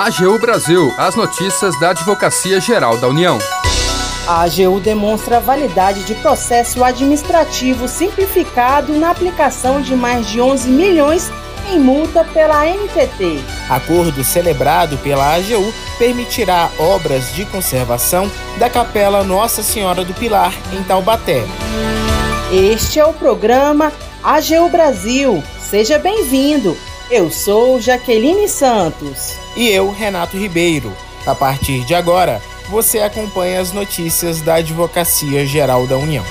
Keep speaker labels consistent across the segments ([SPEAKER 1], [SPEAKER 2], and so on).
[SPEAKER 1] AGU Brasil, as notícias da Advocacia Geral da União.
[SPEAKER 2] A AGU demonstra a validade de processo administrativo simplificado na aplicação de mais de 11 milhões em multa pela NTT.
[SPEAKER 3] Acordo celebrado pela AGU permitirá obras de conservação da Capela Nossa Senhora do Pilar, em Taubaté.
[SPEAKER 2] Este é o programa AGU Brasil. Seja bem-vindo. Eu sou Jaqueline Santos.
[SPEAKER 3] E eu, Renato Ribeiro. A partir de agora, você acompanha as notícias da Advocacia Geral da União.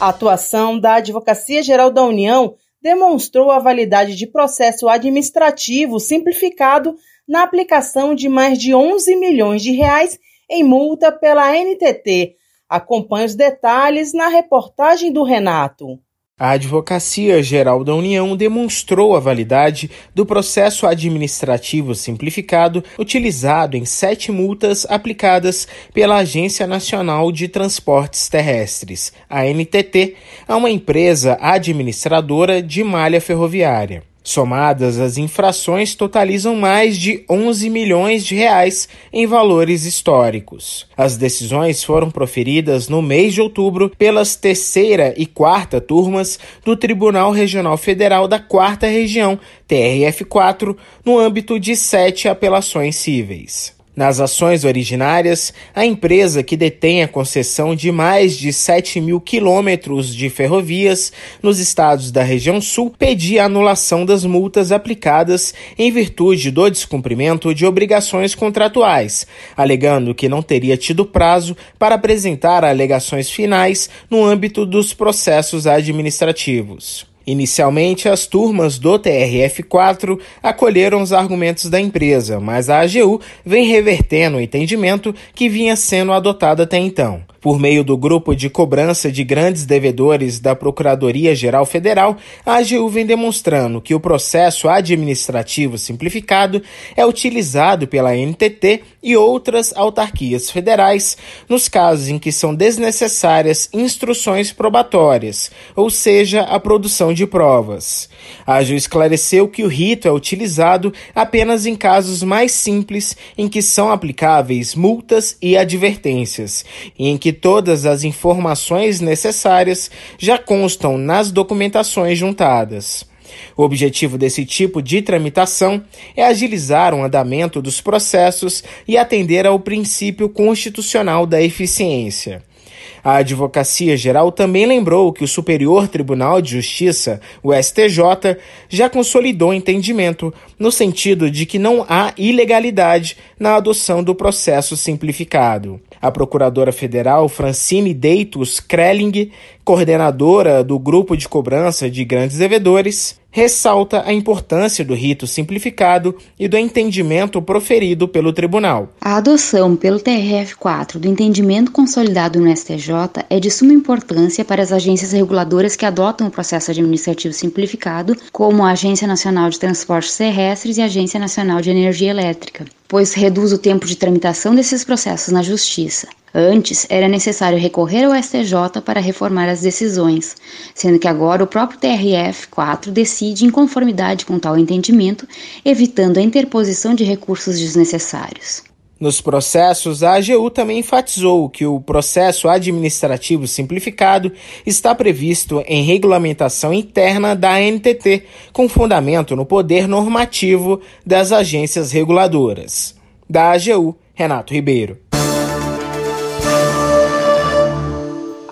[SPEAKER 2] A atuação da Advocacia Geral da União demonstrou a validade de processo administrativo simplificado na aplicação de mais de 11 milhões de reais em multa pela NTT. Acompanhe os detalhes na reportagem do Renato.
[SPEAKER 3] A Advocacia Geral da União demonstrou a validade do processo administrativo simplificado utilizado em sete multas aplicadas pela Agência Nacional de Transportes Terrestres, a NTT, a uma empresa administradora de malha ferroviária. Somadas, as infrações totalizam mais de 11 milhões de reais em valores históricos. As decisões foram proferidas no mês de outubro pelas terceira e quarta turmas do Tribunal Regional Federal da Quarta Região, TRF4, no âmbito de sete apelações cíveis. Nas ações originárias, a empresa que detém a concessão de mais de 7 mil quilômetros de ferrovias nos estados da região sul pedia a anulação das multas aplicadas em virtude do descumprimento de obrigações contratuais, alegando que não teria tido prazo para apresentar alegações finais no âmbito dos processos administrativos. Inicialmente, as turmas do TRF4 acolheram os argumentos da empresa, mas a AGU vem revertendo o entendimento que vinha sendo adotado até então. Por meio do grupo de cobrança de grandes devedores da Procuradoria-Geral Federal, a AGU vem demonstrando que o processo administrativo simplificado é utilizado pela NTT e outras autarquias federais nos casos em que são desnecessárias instruções probatórias, ou seja, a produção de provas. A AGU esclareceu que o rito é utilizado apenas em casos mais simples em que são aplicáveis multas e advertências, e em que todas as informações necessárias já constam nas documentações juntadas. O objetivo desse tipo de tramitação é agilizar o andamento dos processos e atender ao princípio constitucional da eficiência. A Advocacia Geral também lembrou que o Superior Tribunal de Justiça, o STJ, já consolidou o entendimento no sentido de que não há ilegalidade na adoção do processo simplificado. A procuradora federal Francine Deitos Krelling, coordenadora do grupo de cobrança de grandes devedores, ressalta a importância do rito simplificado e do entendimento proferido pelo tribunal.
[SPEAKER 4] A adoção pelo TRF4 do entendimento consolidado no STJ é de suma importância para as agências reguladoras que adotam o processo administrativo simplificado, como a Agência Nacional de Transportes Terrestres e a Agência Nacional de Energia Elétrica pois reduz o tempo de tramitação desses processos na Justiça. Antes, era necessário recorrer ao STJ para reformar as decisões, sendo que agora o próprio TRF-4 decide em conformidade com tal entendimento, evitando a interposição de recursos desnecessários.
[SPEAKER 3] Nos processos, a AGU também enfatizou que o processo administrativo simplificado está previsto em regulamentação interna da ANTT, com fundamento no poder normativo das agências reguladoras. Da AGU, Renato Ribeiro.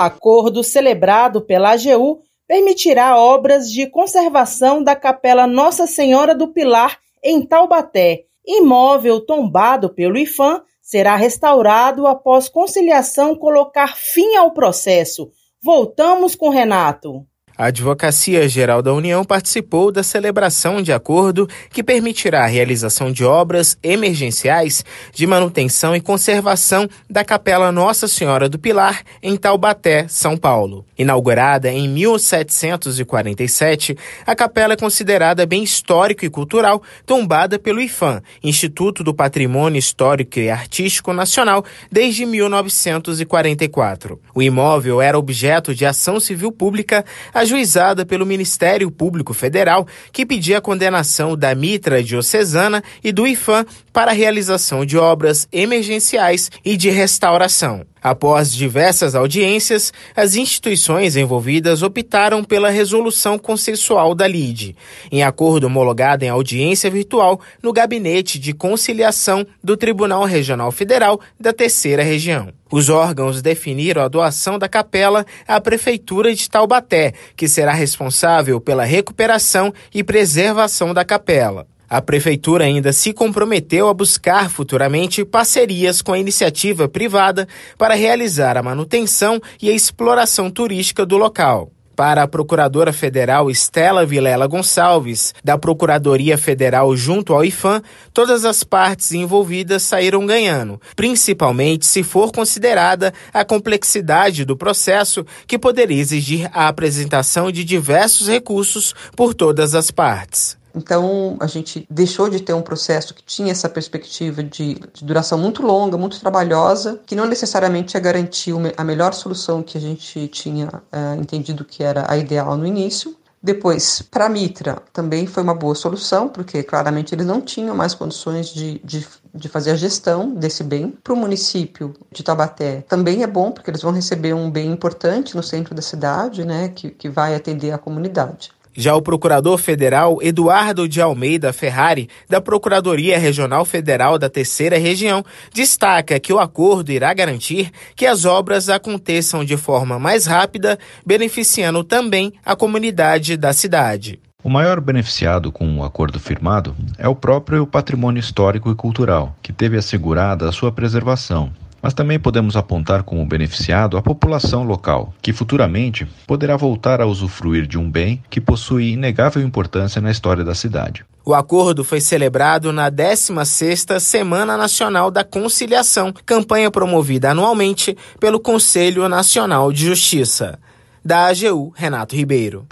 [SPEAKER 2] Acordo celebrado pela AGU permitirá obras de conservação da Capela Nossa Senhora do Pilar em Taubaté Imóvel tombado pelo IFAM será restaurado após conciliação colocar fim ao processo. Voltamos com Renato.
[SPEAKER 3] A Advocacia Geral da União participou da celebração de acordo que permitirá a realização de obras emergenciais de manutenção e conservação da Capela Nossa Senhora do Pilar, em Taubaté, São Paulo. Inaugurada em 1747, a capela é considerada bem histórico e cultural, tombada pelo IFAM, Instituto do Patrimônio Histórico e Artístico Nacional, desde 1944. O imóvel era objeto de ação civil pública, a ajuizada pelo Ministério Público Federal, que pedia a condenação da Mitra Diocesana e do IFAM para a realização de obras emergenciais e de restauração. Após diversas audiências, as instituições envolvidas optaram pela resolução consensual da LIDE, em acordo homologado em audiência virtual no Gabinete de Conciliação do Tribunal Regional Federal da Terceira Região. Os órgãos definiram a doação da capela à Prefeitura de Taubaté, que será responsável pela recuperação e preservação da capela. A prefeitura ainda se comprometeu a buscar futuramente parcerias com a iniciativa privada para realizar a manutenção e a exploração turística do local. Para a Procuradora Federal Estela Vilela Gonçalves, da Procuradoria Federal junto ao IFAM, todas as partes envolvidas saíram ganhando, principalmente se for considerada a complexidade do processo que poderia exigir a apresentação de diversos recursos por todas as partes.
[SPEAKER 5] Então, a gente deixou de ter um processo que tinha essa perspectiva de, de, duração muito longa, muito trabalhosa, que não necessariamente ia garantir a melhor solução que a gente tinha é, entendido que era a ideal no início. Depois, para a Mitra, também foi uma boa solução, porque claramente eles não tinham mais condições de, de, de fazer a gestão desse bem. Para o município de Tabaté, também é bom, porque eles vão receber um bem importante no centro da cidade, né, que, que vai atender a comunidade.
[SPEAKER 3] Já o procurador federal Eduardo de Almeida Ferrari, da Procuradoria Regional Federal da Terceira Região, destaca que o acordo irá garantir que as obras aconteçam de forma mais rápida, beneficiando também a comunidade da cidade.
[SPEAKER 6] O maior beneficiado com o acordo firmado é o próprio patrimônio histórico e cultural, que teve assegurada a sua preservação, mas também podemos apontar como beneficiado a população local, que futuramente poderá voltar a usufruir de um bem que possui inegável importância na história da cidade.
[SPEAKER 3] O acordo foi celebrado na 16ª Semana Nacional da Conciliação, campanha promovida anualmente pelo Conselho Nacional de Justiça. Da AGU, Renato Ribeiro.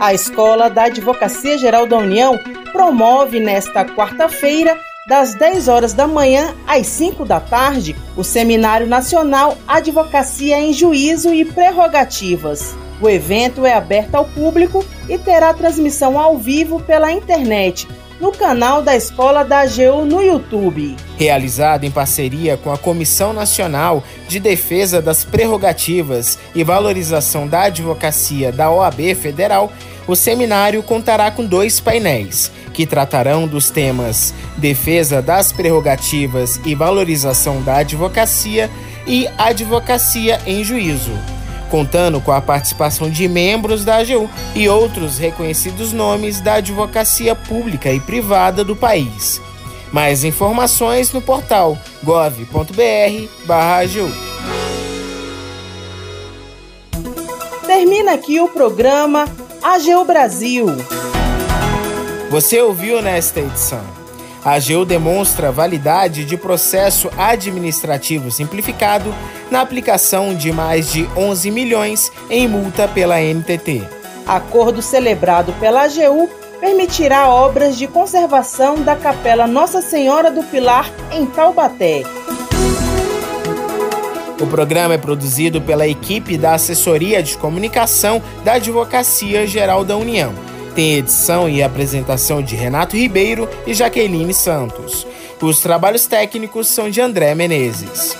[SPEAKER 2] A Escola da Advocacia Geral da União promove nesta quarta-feira das 10 horas da manhã às 5 da tarde, o Seminário Nacional Advocacia em Juízo e Prerrogativas. O evento é aberto ao público e terá transmissão ao vivo pela internet no canal da Escola da AGU no YouTube.
[SPEAKER 3] Realizado em parceria com a Comissão Nacional de Defesa das Prerrogativas e Valorização da Advocacia da OAB Federal, o seminário contará com dois painéis, que tratarão dos temas defesa das prerrogativas e valorização da advocacia e advocacia em juízo, contando com a participação de membros da AGU e outros reconhecidos nomes da advocacia pública e privada do país. Mais informações no portal gov.br/agu.
[SPEAKER 2] Termina aqui o programa AGU Brasil.
[SPEAKER 3] Você ouviu nesta edição. A AGU demonstra validade de processo administrativo simplificado na aplicação de mais de 11 milhões em multa pela NTT.
[SPEAKER 2] Acordo celebrado pela AGU permitirá obras de conservação da Capela Nossa Senhora do Pilar em Taubaté.
[SPEAKER 3] O programa é produzido pela equipe da Assessoria de Comunicação da Advocacia Geral da União. Tem edição e apresentação de Renato Ribeiro e Jaqueline Santos. Os trabalhos técnicos são de André Menezes.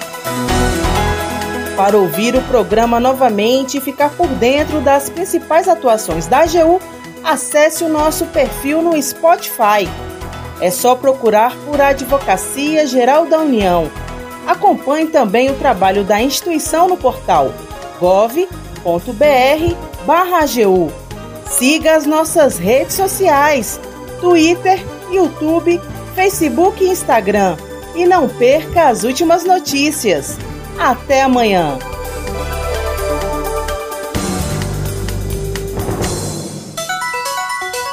[SPEAKER 2] Para ouvir o programa novamente e ficar por dentro das principais atuações da AGU, acesse o nosso perfil no Spotify. É só procurar por Advocacia Geral da União Acompanhe também o trabalho da instituição no portal gov.br/agu. Siga as nossas redes sociais: Twitter, YouTube, Facebook e Instagram. E não perca as últimas notícias. Até amanhã!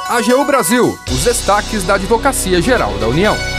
[SPEAKER 1] AGU Brasil, os destaques da Advocacia Geral da União.